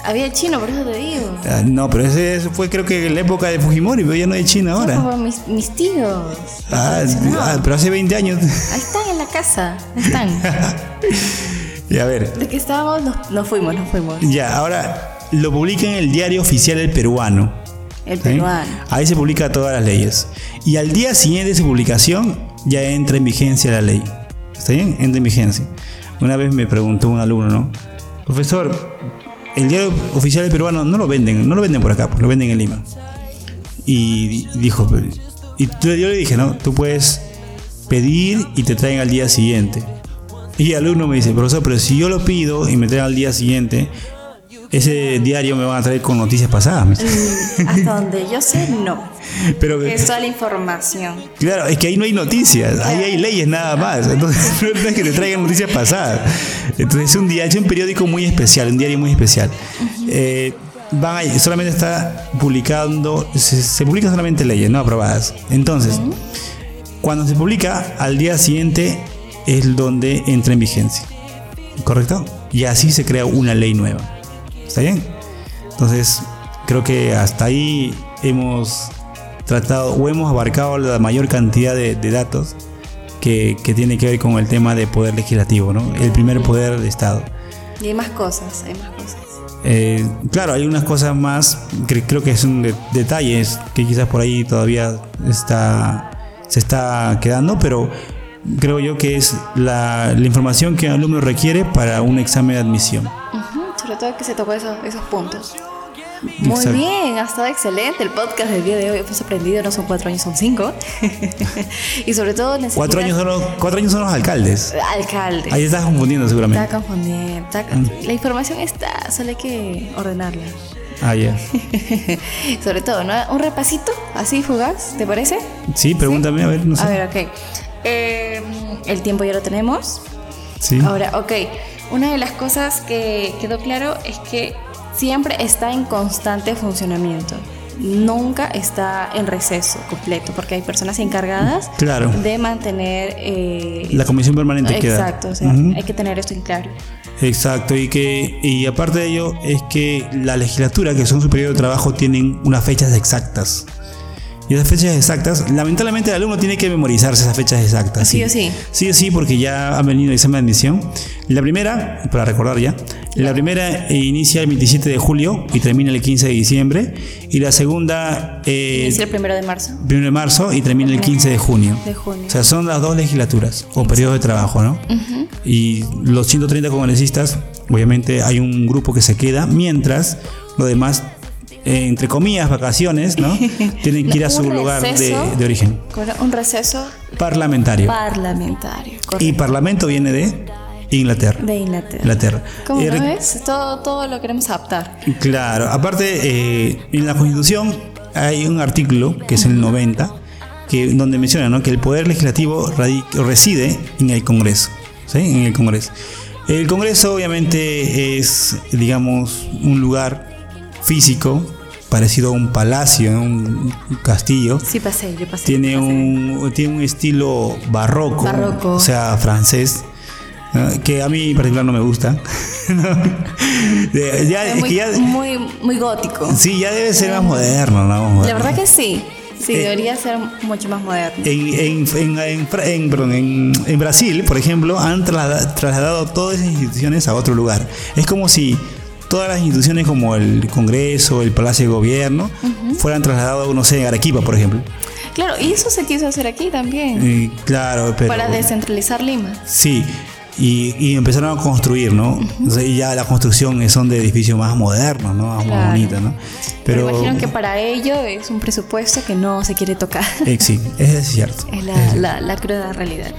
Speaker 1: Había chino, por eso te digo.
Speaker 2: Ah, no, pero ese, ese fue creo que en la época de Fujimori, pero ya no hay chino ahora.
Speaker 1: Como mis, mis tíos.
Speaker 2: Ah,
Speaker 1: No.
Speaker 2: ah, pero hace 20 años.
Speaker 1: Ahí están en la casa. Ahí están. *laughs*
Speaker 2: y a ver,
Speaker 1: De que estábamos, nos, nos fuimos, nos fuimos.
Speaker 2: Ya, ahora lo publica en el diario oficial El Peruano.
Speaker 1: El peruano.
Speaker 2: Ahí se publica todas las leyes. Y al día siguiente de su publicación ya entra en vigencia la ley. ¿Está bien? Entra en vigencia. Una vez me preguntó un alumno, ¿no? Profesor, el diario oficial peruano no lo venden, no lo venden por acá, pues lo venden en Lima. Y di- dijo, y yo le dije, ¿no? Tú puedes pedir y te traen al día siguiente. Y el alumno me dice, profesor, pero si yo lo pido y me traen al día siguiente, ese diario me van a traer con noticias pasadas.
Speaker 1: Mm, Hasta donde yo sé, no. *laughs*
Speaker 2: Pero
Speaker 1: Es toda la información.
Speaker 2: claro, es que ahí no hay noticias, ahí hay leyes nada más. Entonces *laughs* no es que te traigan noticias pasadas. Entonces es un día, es un periódico muy especial, un diario muy especial. Eh, van ahí, solamente está publicando, se, se publican solamente leyes, no aprobadas. Entonces, cuando se publica, al día siguiente es donde entra en vigencia. ¿Correcto? Y así se crea una ley nueva. ¿Está bien? Entonces, creo que hasta ahí hemos tratado o hemos abarcado la mayor cantidad de, de datos que, que, tiene que ver con el tema de poder legislativo, ¿no? El primer poder de Estado.
Speaker 1: Y hay más cosas, hay más cosas.
Speaker 2: Eh, claro, hay unas cosas más que creo que son de, detalles que quizás por ahí todavía está, se está quedando, pero creo yo que es la, la información que el alumno requiere para un examen de admisión.
Speaker 1: Todo que se tocó esos, esos puntos. Muy Exacto. bien, ha estado excelente el podcast del día de hoy. Hemos aprendido, no son cuatro años, son cinco. *laughs* y sobre todo necesitas...
Speaker 2: Cuatro años, son los, cuatro años son los alcaldes.
Speaker 1: Alcaldes.
Speaker 2: Ahí estás confundiendo seguramente.
Speaker 1: Está confundiendo. Está... Mm. La información está, solo hay que ordenarla.
Speaker 2: Ah, ya.
Speaker 1: Yeah. *laughs* sobre todo, ¿no? Un repasito, así fugaz, ¿te parece?
Speaker 2: Sí, pregúntame,
Speaker 1: ¿Sí?
Speaker 2: a ver, no sé.
Speaker 1: A ver, ok. Eh, el tiempo ya lo tenemos.
Speaker 2: Sí.
Speaker 1: Ahora, ok. Una de las cosas que quedó claro es que siempre está en constante funcionamiento. Nunca está en receso completo, porque hay personas encargadas
Speaker 2: claro.
Speaker 1: de mantener
Speaker 2: eh, la comisión permanente.
Speaker 1: Exacto,
Speaker 2: queda.
Speaker 1: o sea, uh -huh. hay que tener esto en claro.
Speaker 2: Exacto, y que y aparte de ello es que la legislatura, que son su periodo de trabajo, tienen unas fechas exactas. Y esas fechas exactas, lamentablemente el alumno tiene que memorizarse esas fechas exactas.
Speaker 1: Sí, sí o sí.
Speaker 2: Sí o sí, porque ya han venido el examen de admisión. La primera, para recordar ya, la primera inicia el 27 de julio y termina el 15 de diciembre. Y la segunda...
Speaker 1: Eh, inicia el 1 de marzo.
Speaker 2: 1 de marzo y termina el 15 de junio.
Speaker 1: De junio.
Speaker 2: O sea, son las dos legislaturas o periodos de trabajo, ¿no?
Speaker 1: Uh -huh.
Speaker 2: Y los 130 congresistas, obviamente hay un grupo que se queda, mientras los demás eh, entre comillas, vacaciones, ¿no? *laughs* Tienen que ir a su lugar de, de, origen.
Speaker 1: Un receso
Speaker 2: parlamentario.
Speaker 1: Parlamentario.
Speaker 2: Correcto. Y parlamento viene de Inglaterra.
Speaker 1: De Inglaterra.
Speaker 2: Inglaterra.
Speaker 1: ¿Cómo eh, ves? Todo, todo lo queremos adaptar.
Speaker 2: Claro. Aparte, eh, en la Constitución hay un artículo, que es el 90, que, donde menciona ¿no? que el poder legislativo reside en el Congreso. ¿sí? En el Congreso. El Congreso, obviamente, es, digamos, un lugar físico parecido a un palacio, un castillo.
Speaker 1: Sí, pasé, yo pasé.
Speaker 2: Tiene,
Speaker 1: pasé.
Speaker 2: Un, tiene un estilo barroco,
Speaker 1: barroco.
Speaker 2: o sea, francés. ¿no? que a mí en particular no me gusta. *laughs*
Speaker 1: ya, es muy, que ya, muy, muy gótico.
Speaker 2: Sí, ya debe ser más moderno, ¿no? Más moderno.
Speaker 1: La verdad que sí. Sí, eh, debería ser mucho más moderno.
Speaker 2: En, en, en, en Brasil, por ejemplo, han trasladado todas esas instituciones a otro lugar. Es como si todas las instituciones como el Congreso, el Palacio de Gobierno, uh -huh. fueran trasladados, no sé, en Arequipa, por ejemplo.
Speaker 1: Claro, y eso se quiso hacer aquí también.
Speaker 2: Eh, claro, pero...
Speaker 1: Para descentralizar Lima.
Speaker 2: Sí, y, y empezaron a construir, ¿no? Uh -huh. y ya la construcción son de edificios más modernos, ¿no? Más
Speaker 1: claro.
Speaker 2: bonitos, ¿no?
Speaker 1: Pero, pero imagino que para ello es un presupuesto que no se quiere tocar.
Speaker 2: Eh, sí, es cierto.
Speaker 1: Es la,
Speaker 2: es
Speaker 1: la, la cruda realidad.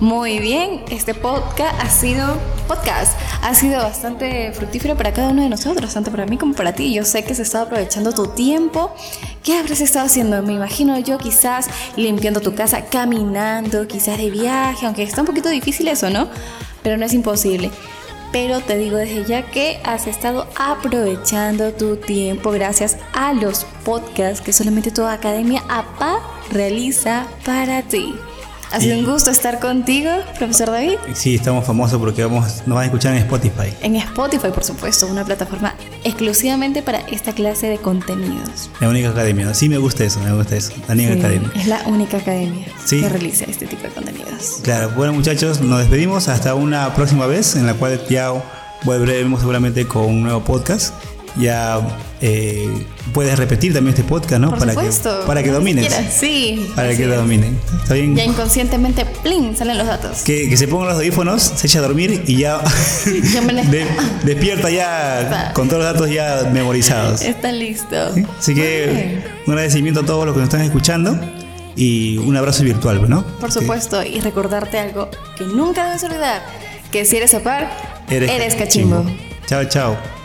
Speaker 1: Muy bien, este podcast ha sido podcast ha sido bastante fructífero para cada uno de nosotros, tanto para mí como para ti. Yo sé que se está aprovechando tu tiempo. ¿Qué habrás estado haciendo? Me imagino yo quizás limpiando tu casa, caminando, quizás de viaje, aunque está un poquito difícil eso, ¿no? Pero no es imposible. Pero te digo desde ya que has estado aprovechando tu tiempo gracias a los podcasts que solamente toda Academia APA realiza para ti. Ha sido un gusto estar contigo, profesor David.
Speaker 2: Sí, estamos famosos porque vamos, nos van a escuchar en Spotify.
Speaker 1: En Spotify, por supuesto, una plataforma exclusivamente para esta clase de contenidos.
Speaker 2: La única academia, sí me gusta eso, me gusta eso, la única
Speaker 1: sí,
Speaker 2: academia.
Speaker 1: Es la única academia
Speaker 2: sí.
Speaker 1: que realiza este tipo de contenidos.
Speaker 2: Claro, bueno muchachos, nos despedimos hasta una próxima vez en la cual ya volveremos seguramente con un nuevo podcast ya eh, puedes repetir también este podcast, ¿no?
Speaker 1: Por
Speaker 2: para
Speaker 1: supuesto.
Speaker 2: que para que domines.
Speaker 1: Sí.
Speaker 2: Para que lo dominen. ¿Está bien?
Speaker 1: Ya inconscientemente, plin, salen los datos.
Speaker 2: Que, que, se pongan los audífonos, se echa a dormir y ya, *laughs* de, *laughs* despierta ya Está. con todos los datos ya memorizados.
Speaker 1: Está listo.
Speaker 2: ¿Sí? Así que un agradecimiento a todos los que nos están escuchando y un abrazo virtual, ¿no?
Speaker 1: Por supuesto, sí. y recordarte algo que nunca debes olvidar, que si eres opar, eres, eres cachimbo.
Speaker 2: cachimbo. Chao, chao.